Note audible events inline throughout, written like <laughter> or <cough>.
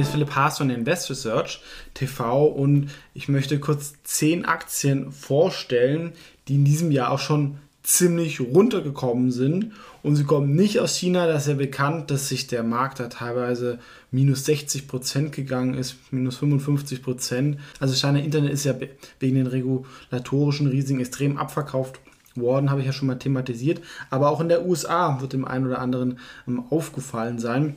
Ist Philipp Haas von Invest Research TV und ich möchte kurz zehn Aktien vorstellen, die in diesem Jahr auch schon ziemlich runtergekommen sind. Und sie kommen nicht aus China, das ist ja bekannt, dass sich der Markt da teilweise minus 60 Prozent gegangen ist, minus 55 Prozent. Also China Internet ist ja wegen den regulatorischen Risiken extrem abverkauft worden, habe ich ja schon mal thematisiert. Aber auch in der USA wird dem einen oder anderen ähm, aufgefallen sein.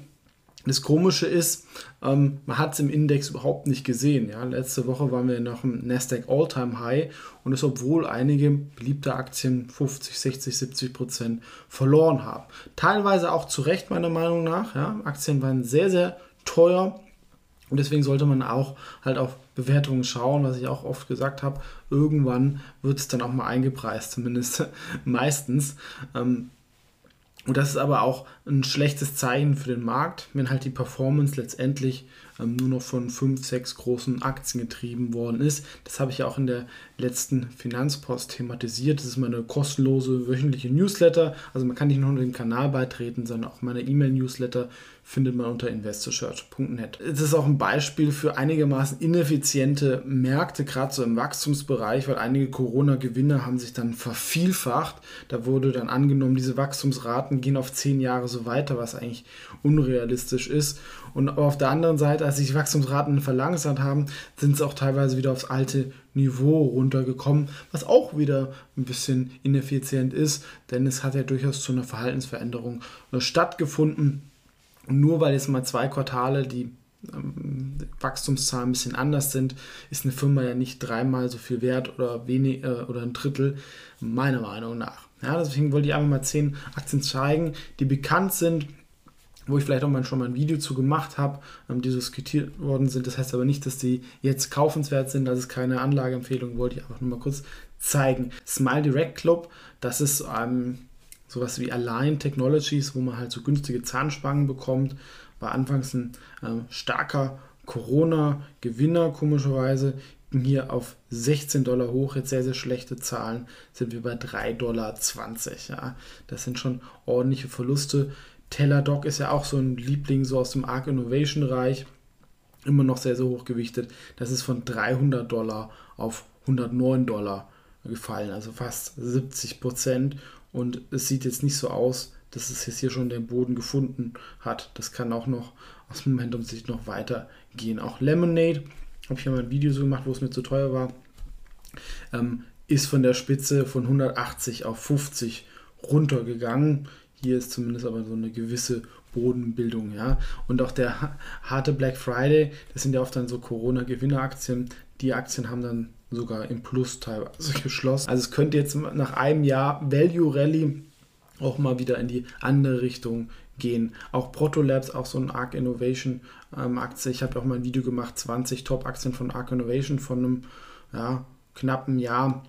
Das Komische ist, ähm, man hat es im Index überhaupt nicht gesehen. Ja? Letzte Woche waren wir noch im Nasdaq All-Time High und das obwohl einige beliebte Aktien 50, 60, 70 Prozent verloren haben. Teilweise auch zu Recht meiner Meinung nach. Ja? Aktien waren sehr, sehr teuer und deswegen sollte man auch halt auf Bewertungen schauen, was ich auch oft gesagt habe. Irgendwann wird es dann auch mal eingepreist, zumindest <laughs> meistens. Ähm, und das ist aber auch ein schlechtes Zeichen für den Markt, wenn halt die Performance letztendlich ähm, nur noch von fünf, sechs großen Aktien getrieben worden ist. Das habe ich ja auch in der letzten Finanzpost thematisiert. Das ist meine kostenlose wöchentliche Newsletter. Also man kann nicht nur dem Kanal beitreten, sondern auch meine E-Mail-Newsletter findet man unter investorsearch.net. Es ist auch ein Beispiel für einigermaßen ineffiziente Märkte, gerade so im Wachstumsbereich, weil einige Corona-Gewinne haben sich dann vervielfacht. Da wurde dann angenommen, diese Wachstumsraten gehen auf zehn Jahre so weiter, was eigentlich unrealistisch ist. Und auf der anderen Seite, als sich Wachstumsraten verlangsamt haben, sind es auch teilweise wieder aufs alte Niveau runtergekommen, was auch wieder ein bisschen ineffizient ist, denn es hat ja durchaus zu einer Verhaltensveränderung stattgefunden. Und nur weil jetzt mal zwei Quartale die ähm, Wachstumszahlen ein bisschen anders sind, ist eine Firma ja nicht dreimal so viel wert oder wenig äh, oder ein Drittel, meiner Meinung nach. Ja, deswegen wollte ich einfach mal zehn Aktien zeigen, die bekannt sind, wo ich vielleicht auch mal schon mal ein Video zu gemacht habe, ähm, die diskutiert worden sind. Das heißt aber nicht, dass die jetzt kaufenswert sind. Das ist keine Anlageempfehlung, wollte ich einfach nur mal kurz zeigen. Smile Direct Club, das ist ähm, sowas wie Align Technologies, wo man halt so günstige Zahnspangen bekommt. War anfangs ein äh, starker Corona-Gewinner, komischerweise. Hier auf 16 Dollar hoch, jetzt sehr, sehr schlechte Zahlen, sind wir bei 3,20 Dollar. Ja. Das sind schon ordentliche Verluste. Teladoc ist ja auch so ein Liebling so aus dem Arc Innovation Reich, immer noch sehr, sehr hoch gewichtet. Das ist von 300 Dollar auf 109 Dollar gefallen, also fast 70 Prozent. Und es sieht jetzt nicht so aus, dass es jetzt hier schon den Boden gefunden hat. Das kann auch noch aus Momentum-Sicht noch weitergehen. Auch Lemonade, habe ich ja mal ein Video so gemacht, wo es mir zu teuer war, ähm, ist von der Spitze von 180 auf 50 runtergegangen. Hier ist zumindest aber so eine gewisse Bodenbildung, ja. Und auch der harte Black Friday, das sind ja oft dann so Corona-Gewinneraktien. Die Aktien haben dann sogar im Plus teilweise <laughs> geschlossen. Also es könnte jetzt nach einem Jahr Value Rally auch mal wieder in die andere Richtung gehen. Auch Protolabs, auch so ein Arc Innovation ähm, Aktie. Ich habe auch mal ein Video gemacht, 20 Top-Aktien von Arc Innovation von einem ja, knappen Jahr.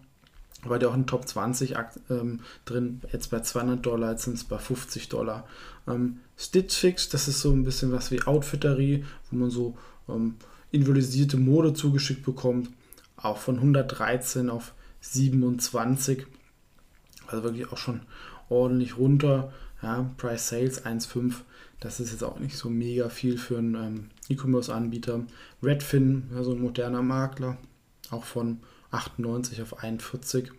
War der auch in Top 20 ähm, drin, jetzt bei 200 Dollar, jetzt sind es bei 50 Dollar. Ähm, Stitch Fix, das ist so ein bisschen was wie Outfitterie, wo man so ähm, individualisierte Mode zugeschickt bekommt auch von 113 auf 27. Also wirklich auch schon ordentlich runter. Ja, Price Sales 1,5. Das ist jetzt auch nicht so mega viel für einen ähm, E-Commerce-Anbieter. Redfin, ja, so ein moderner Makler, auch von 98 auf 41.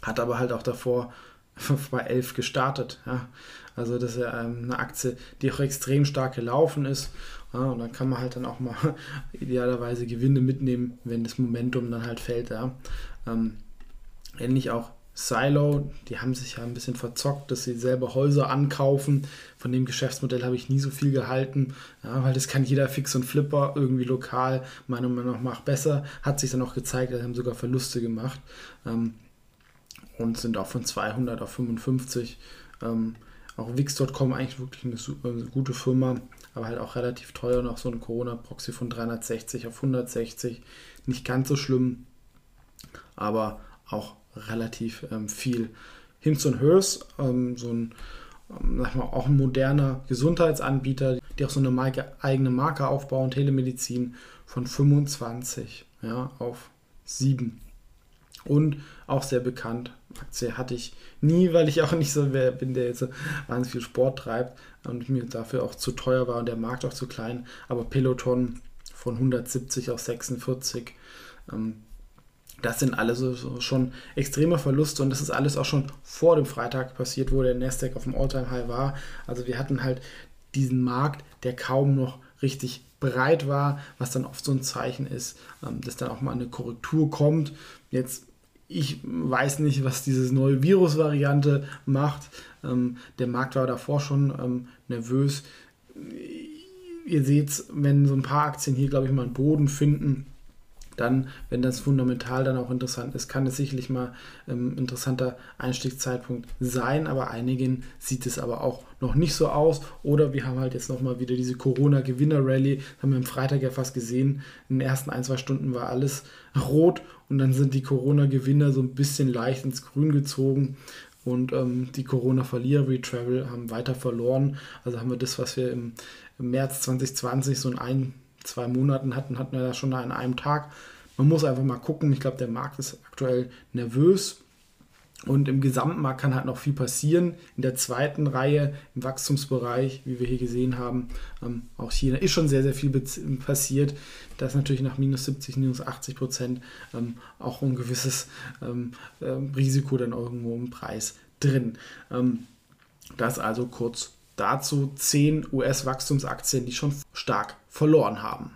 Hat aber halt auch davor <laughs> bei 11 gestartet. Ja. Also das ist ja ähm, eine Aktie, die auch extrem stark gelaufen ist. Ja, und dann kann man halt dann auch mal <laughs> idealerweise Gewinne mitnehmen, wenn das Momentum dann halt fällt. Ja. Ähm, ähnlich auch Silo, die haben sich ja ein bisschen verzockt, dass sie selber Häuser ankaufen. Von dem Geschäftsmodell habe ich nie so viel gehalten, ja, weil das kann jeder Fix und Flipper irgendwie lokal meiner Meinung nach besser. Hat sich dann auch gezeigt, sie haben sogar Verluste gemacht ähm, und sind auch von 200 auf 55 ähm, auch Wix.com eigentlich wirklich eine, super, eine gute Firma, aber halt auch relativ teuer. Noch so ein Corona-Proxy von 360 auf 160. Nicht ganz so schlimm, aber auch relativ ähm, viel. Hims und Hers, ähm, so ein, ähm, sag mal, auch ein moderner Gesundheitsanbieter, die auch so eine Marke, eigene Marke aufbauen, Telemedizin von 25 ja, auf 7. Und auch sehr bekannt. Aktie hatte ich nie, weil ich auch nicht so wer bin, der jetzt wahnsinnig viel Sport treibt und mir dafür auch zu teuer war und der Markt auch zu klein. Aber Peloton von 170 auf 46. Ähm, das sind alles so, so schon extreme Verluste und das ist alles auch schon vor dem Freitag passiert, wo der Nasdaq auf dem Alltime high war. Also wir hatten halt diesen Markt, der kaum noch richtig breit war, was dann oft so ein Zeichen ist, ähm, dass dann auch mal eine Korrektur kommt. Jetzt ich weiß nicht, was diese neue Virusvariante macht. Ähm, der Markt war davor schon ähm, nervös. Ihr seht, wenn so ein paar Aktien hier, glaube ich, mal einen Boden finden, dann, wenn das fundamental dann auch interessant ist, kann es sicherlich mal ein ähm, interessanter Einstiegszeitpunkt sein, aber einigen sieht es aber auch noch nicht so aus. Oder wir haben halt jetzt nochmal wieder diese Corona-Gewinner-Rally, haben wir am Freitag ja fast gesehen. In den ersten ein, zwei Stunden war alles rot und dann sind die Corona-Gewinner so ein bisschen leicht ins Grün gezogen. Und ähm, die Corona-Verlierer wie Travel haben weiter verloren. Also haben wir das, was wir im, März 2020 so in ein zwei Monaten hatten, hatten wir das schon an einem Tag. Man muss einfach mal gucken. Ich glaube, der Markt ist aktuell nervös. Und im Gesamtmarkt kann halt noch viel passieren. In der zweiten Reihe, im Wachstumsbereich, wie wir hier gesehen haben, ähm, auch China ist schon sehr, sehr viel passiert. Da ist natürlich nach minus 70, minus 80 Prozent ähm, auch ein gewisses ähm, äh, Risiko dann irgendwo im Preis drin. Ähm, das also kurz dazu 10 US-Wachstumsaktien, die schon stark verloren haben.